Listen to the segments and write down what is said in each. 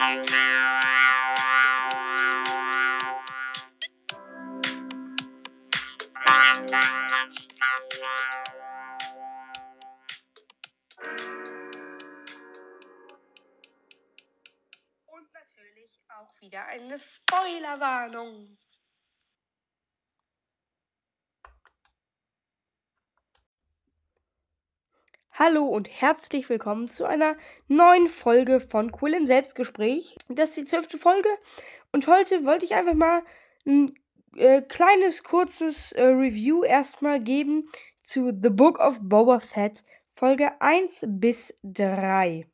Und natürlich auch wieder eine Spoilerwarnung. Hallo und herzlich willkommen zu einer neuen Folge von Cool im Selbstgespräch. Das ist die zwölfte Folge und heute wollte ich einfach mal ein äh, kleines, kurzes äh, Review erstmal geben zu The Book of Boba Fett, Folge 1 bis 3.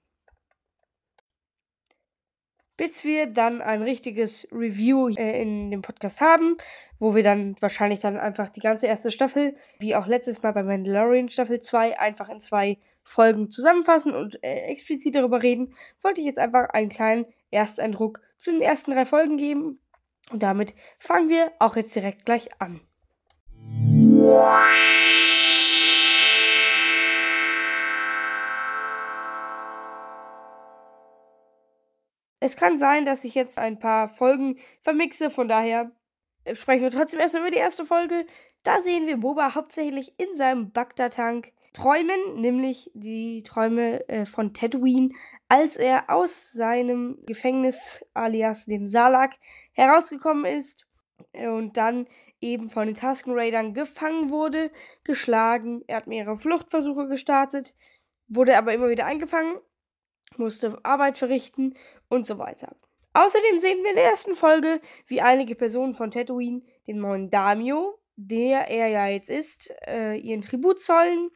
Bis wir dann ein richtiges Review äh, in dem Podcast haben, wo wir dann wahrscheinlich dann einfach die ganze erste Staffel, wie auch letztes Mal bei Mandalorian Staffel 2, einfach in zwei Folgen zusammenfassen und äh, explizit darüber reden, wollte ich jetzt einfach einen kleinen Ersteindruck zu den ersten drei Folgen geben. Und damit fangen wir auch jetzt direkt gleich an. Es kann sein, dass ich jetzt ein paar Folgen vermixe, von daher äh, sprechen wir trotzdem erstmal über die erste Folge. Da sehen wir Boba hauptsächlich in seinem Bagdad-Tank träumen, nämlich die Träume äh, von Tatooine, als er aus seinem Gefängnis alias dem Salak herausgekommen ist und dann eben von den Tusken Raidern gefangen wurde, geschlagen. Er hat mehrere Fluchtversuche gestartet, wurde aber immer wieder eingefangen, musste Arbeit verrichten und so weiter. Außerdem sehen wir in der ersten Folge, wie einige Personen von Tatooine dem neuen Damio, der er ja jetzt ist, äh, ihren Tribut zollen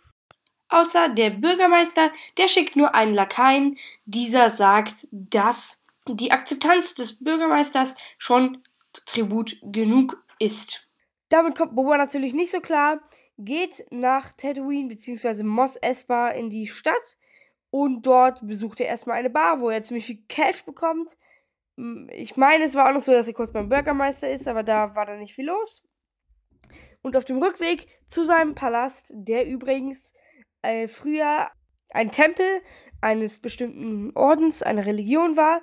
Außer der Bürgermeister, der schickt nur einen Lakaien. Dieser sagt, dass die Akzeptanz des Bürgermeisters schon Tribut genug ist. Damit kommt Boba natürlich nicht so klar, geht nach Tatooine bzw. Mos Espa in die Stadt und dort besucht er erstmal eine Bar, wo er ziemlich viel Cash bekommt. Hm, ich meine, es war auch noch so, dass er kurz beim Bürgermeister ist, aber da war dann nicht viel los. Und auf dem Rückweg zu seinem Palast, der übrigens äh, früher ein Tempel eines bestimmten Ordens, einer Religion war.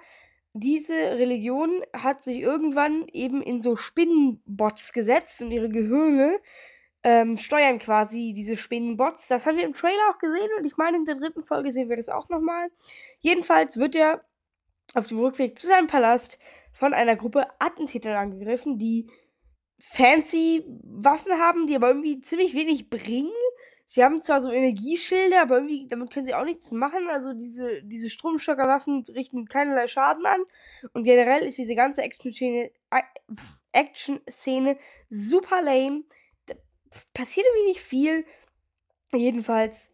Diese Religion hat sich irgendwann eben in so Spinnenbots gesetzt und ihre Gehirne ähm, steuern quasi diese Spinnenbots. Das haben wir im Trailer auch gesehen und ich meine, in der dritten Folge sehen wir das auch nochmal. Jedenfalls wird er auf dem Rückweg zu seinem Palast von einer Gruppe Attentäter angegriffen, die fancy Waffen haben, die aber irgendwie ziemlich wenig bringen. Sie haben zwar so Energieschilder, aber irgendwie damit können sie auch nichts machen. Also diese, diese Stromschockerwaffen richten keinerlei Schaden an. Und generell ist diese ganze Action-Szene Action -Szene super lame. Passiert irgendwie nicht viel. Jedenfalls,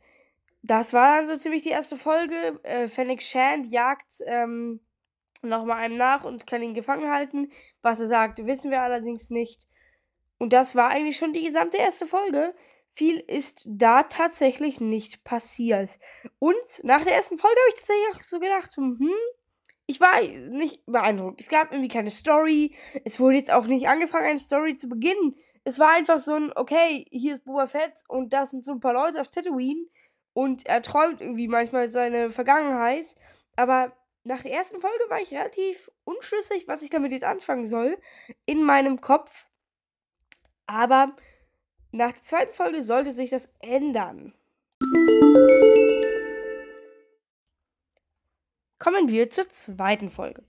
das war dann so ziemlich die erste Folge. Äh, Fennec Shand jagt ähm, nochmal einem nach und kann ihn gefangen halten. Was er sagt, wissen wir allerdings nicht. Und das war eigentlich schon die gesamte erste Folge. Viel ist da tatsächlich nicht passiert. Und nach der ersten Folge habe ich tatsächlich auch so gedacht, hm, ich war nicht beeindruckt. Es gab irgendwie keine Story. Es wurde jetzt auch nicht angefangen, eine Story zu beginnen. Es war einfach so ein, okay, hier ist Boba Fett und das sind so ein paar Leute auf Tatooine. Und er träumt irgendwie manchmal seine Vergangenheit. Aber nach der ersten Folge war ich relativ unschlüssig, was ich damit jetzt anfangen soll. In meinem Kopf. Aber nach der zweiten Folge sollte sich das ändern. Kommen wir zur zweiten Folge.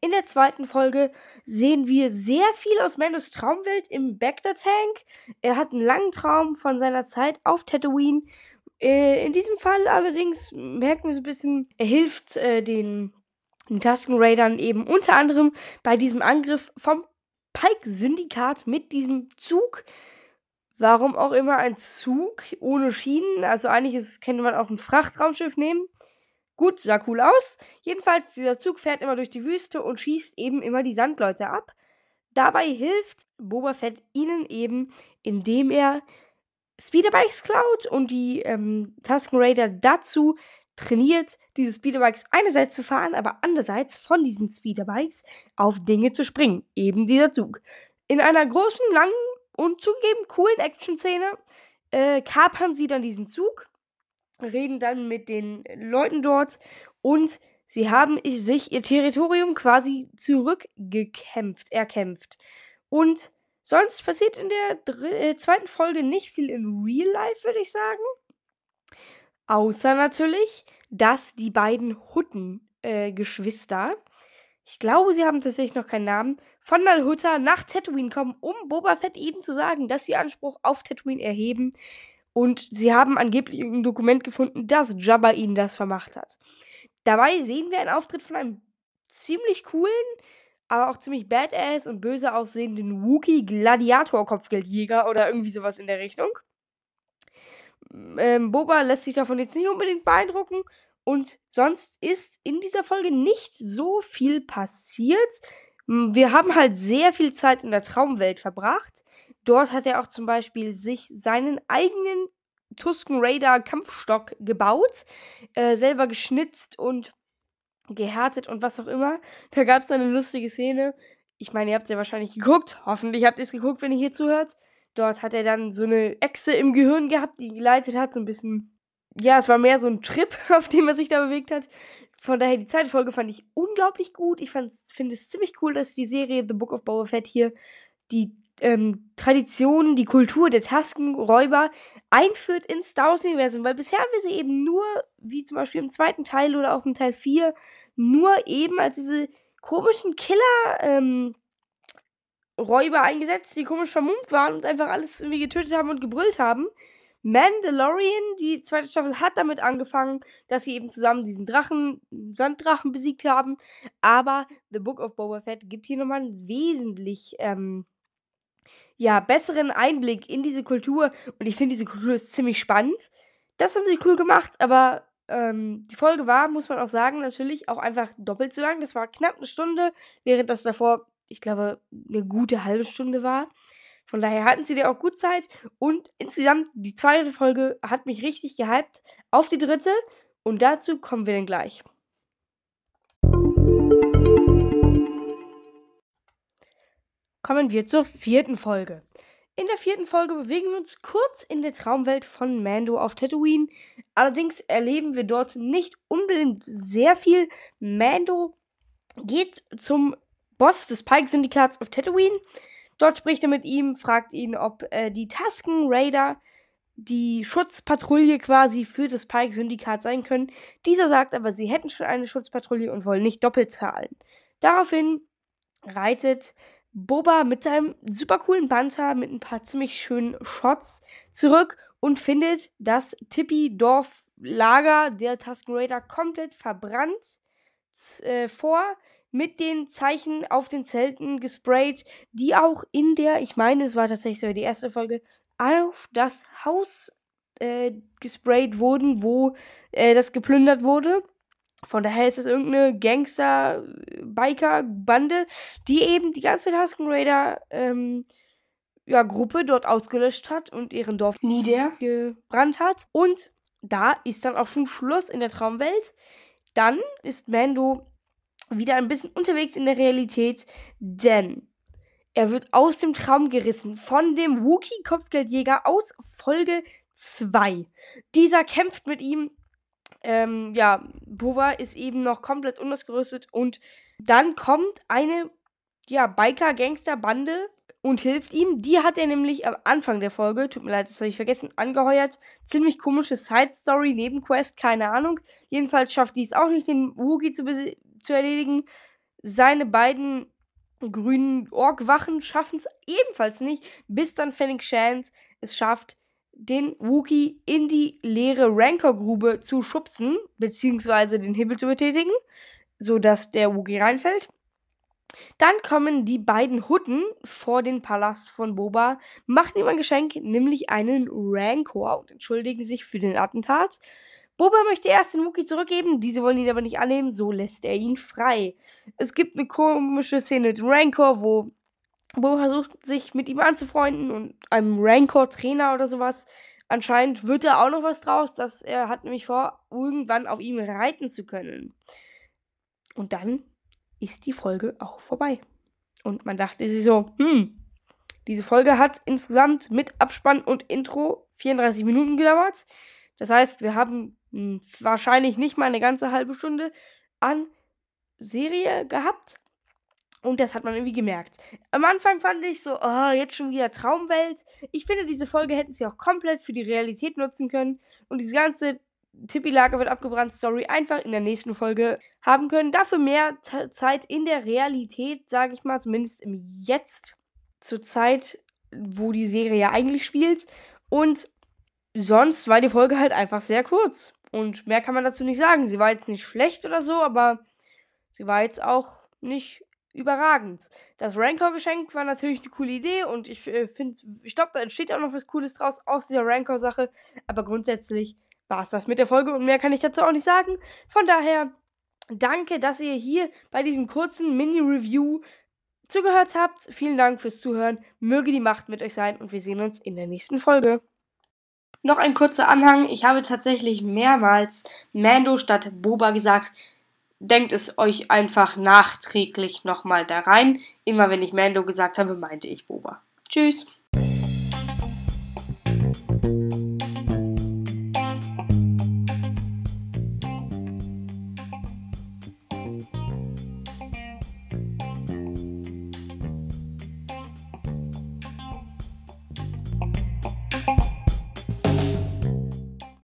In der zweiten Folge sehen wir sehr viel aus Mandos Traumwelt im Bacta Tank. Er hat einen langen Traum von seiner Zeit auf Tatooine. Äh, in diesem Fall allerdings merken wir so ein bisschen, er hilft äh, den, den Tusken Raidern eben unter anderem bei diesem Angriff vom Pike-Syndikat mit diesem Zug. Warum auch immer ein Zug ohne Schienen. Also eigentlich ist, könnte man auch ein Frachtraumschiff nehmen. Gut, sah cool aus. Jedenfalls, dieser Zug fährt immer durch die Wüste und schießt eben immer die Sandleute ab. Dabei hilft Boba Fett ihnen eben, indem er Speederbikes klaut und die ähm, Tusken Raider dazu trainiert, diese Speederbikes einerseits zu fahren, aber andererseits von diesen Speederbikes auf Dinge zu springen. Eben dieser Zug. In einer großen, langen und zugegeben coolen Action-Szene äh, kapern sie dann diesen Zug, reden dann mit den Leuten dort und Sie haben sich ihr Territorium quasi zurückgekämpft, erkämpft. Und sonst passiert in der äh, zweiten Folge nicht viel in Real Life, würde ich sagen. Außer natürlich, dass die beiden Hutten-Geschwister, äh, ich glaube, sie haben tatsächlich noch keinen Namen, von Nalhutta nach Tatooine kommen, um Boba Fett eben zu sagen, dass sie Anspruch auf Tatooine erheben. Und sie haben angeblich ein Dokument gefunden, dass Jabba ihnen das vermacht hat. Dabei sehen wir einen Auftritt von einem ziemlich coolen, aber auch ziemlich badass und böse aussehenden Wookie Gladiator-Kopfgeldjäger oder irgendwie sowas in der Richtung. Ähm, Boba lässt sich davon jetzt nicht unbedingt beeindrucken und sonst ist in dieser Folge nicht so viel passiert. Wir haben halt sehr viel Zeit in der Traumwelt verbracht. Dort hat er auch zum Beispiel sich seinen eigenen Tusken Raider Kampfstock gebaut, äh, selber geschnitzt und gehärtet und was auch immer. Da gab es eine lustige Szene. Ich meine, ihr habt es ja wahrscheinlich geguckt. Hoffentlich habt ihr es geguckt, wenn ihr hier zuhört. Dort hat er dann so eine Echse im Gehirn gehabt, die geleitet hat, so ein bisschen. Ja, es war mehr so ein Trip, auf dem er sich da bewegt hat. Von daher, die zweite Folge fand ich unglaublich gut. Ich finde es ziemlich cool, dass die Serie The Book of Boba Fett hier die ähm, Tradition, die Kultur der Taskenräuber einführt ins Star Wars-Universum, weil bisher haben wir sie eben nur, wie zum Beispiel im zweiten Teil oder auch im Teil 4, nur eben als diese komischen Killer, ähm, Räuber eingesetzt, die komisch vermummt waren und einfach alles irgendwie getötet haben und gebrüllt haben. Mandalorian, die zweite Staffel, hat damit angefangen, dass sie eben zusammen diesen Drachen, Sanddrachen besiegt haben. Aber The Book of Boba Fett gibt hier nochmal einen wesentlich ähm, ja, besseren Einblick in diese Kultur. Und ich finde, diese Kultur ist ziemlich spannend. Das haben sie cool gemacht, aber ähm, die Folge war, muss man auch sagen, natürlich auch einfach doppelt so lang. Das war knapp eine Stunde, während das davor, ich glaube, eine gute halbe Stunde war. Von daher hatten sie dir auch gut Zeit. Und insgesamt, die zweite Folge hat mich richtig gehypt auf die dritte. Und dazu kommen wir dann gleich. Kommen wir zur vierten Folge. In der vierten Folge bewegen wir uns kurz in der Traumwelt von Mando auf Tatooine. Allerdings erleben wir dort nicht unbedingt sehr viel. Mando geht zum Boss des Pike-Syndikats auf Tatooine. Dort spricht er mit ihm, fragt ihn, ob äh, die Tusken Raider die Schutzpatrouille quasi für das Pike-Syndikat sein können. Dieser sagt aber, sie hätten schon eine Schutzpatrouille und wollen nicht doppelt zahlen. Daraufhin reitet Boba mit seinem super coolen Banter mit ein paar ziemlich schönen Shots zurück und findet das Tippi-Dorf-Lager der Tusken Raider komplett verbrannt äh, vor mit den Zeichen auf den Zelten gesprayt, die auch in der, ich meine, es war tatsächlich so die erste Folge, auf das Haus äh, gesprayt wurden, wo äh, das geplündert wurde. Von daher ist es irgendeine Gangster-Biker-Bande, die eben die ganze Tusken Raider ähm, ja, Gruppe dort ausgelöscht hat und ihren Dorf niedergebrannt hat. Und da ist dann auch schon Schluss in der Traumwelt. Dann ist Mando wieder ein bisschen unterwegs in der Realität, denn er wird aus dem Traum gerissen von dem Wookie-Kopfgeldjäger aus Folge 2. Dieser kämpft mit ihm ähm, ja, Boba ist eben noch komplett unausgerüstet und dann kommt eine, ja, Biker-Gangster-Bande und hilft ihm. Die hat er nämlich am Anfang der Folge, tut mir leid, das habe ich vergessen, angeheuert. Ziemlich komische Side-Story, Nebenquest, keine Ahnung. Jedenfalls schafft die es auch nicht, den Wookie zu, zu erledigen. Seine beiden grünen Ork-Wachen schaffen es ebenfalls nicht, bis dann Fennec Shand es schafft, den Wookie in die leere Rancor-Grube zu schubsen, beziehungsweise den Hebel zu betätigen, sodass der Wookie reinfällt. Dann kommen die beiden Hutten vor den Palast von Boba, machen ihm ein Geschenk, nämlich einen Rancor und entschuldigen sich für den Attentat. Boba möchte erst den Wookie zurückgeben, diese wollen ihn aber nicht annehmen, so lässt er ihn frei. Es gibt eine komische Szene mit Rancor, wo Bo versucht sich mit ihm anzufreunden und einem Rancor-Trainer oder sowas. Anscheinend wird da auch noch was draus, dass er hat nämlich vor, irgendwann auf ihm reiten zu können. Und dann ist die Folge auch vorbei. Und man dachte sich so, hm, diese Folge hat insgesamt mit Abspann und Intro 34 Minuten gedauert. Das heißt, wir haben hm, wahrscheinlich nicht mal eine ganze halbe Stunde an Serie gehabt. Und das hat man irgendwie gemerkt. Am Anfang fand ich so, oh, jetzt schon wieder Traumwelt. Ich finde, diese Folge hätten sie auch komplett für die Realität nutzen können. Und diese ganze Tippi-Lager wird abgebrannt Story einfach in der nächsten Folge haben können. Dafür mehr Zeit in der Realität, sage ich mal, zumindest im Jetzt, zur Zeit, wo die Serie ja eigentlich spielt. Und sonst war die Folge halt einfach sehr kurz. Und mehr kann man dazu nicht sagen. Sie war jetzt nicht schlecht oder so, aber sie war jetzt auch nicht überragend. Das Rancor-Geschenk war natürlich eine coole Idee und ich äh, finde, ich glaube, da entsteht auch noch was Cooles draus aus dieser Rancor-Sache. Aber grundsätzlich war es das mit der Folge und mehr kann ich dazu auch nicht sagen. Von daher, danke, dass ihr hier bei diesem kurzen Mini-Review zugehört habt. Vielen Dank fürs Zuhören. Möge die Macht mit euch sein und wir sehen uns in der nächsten Folge. Noch ein kurzer Anhang. Ich habe tatsächlich mehrmals Mando statt Boba gesagt denkt es euch einfach nachträglich nochmal da rein. Immer wenn ich Mando gesagt habe, meinte ich Boba. Tschüss.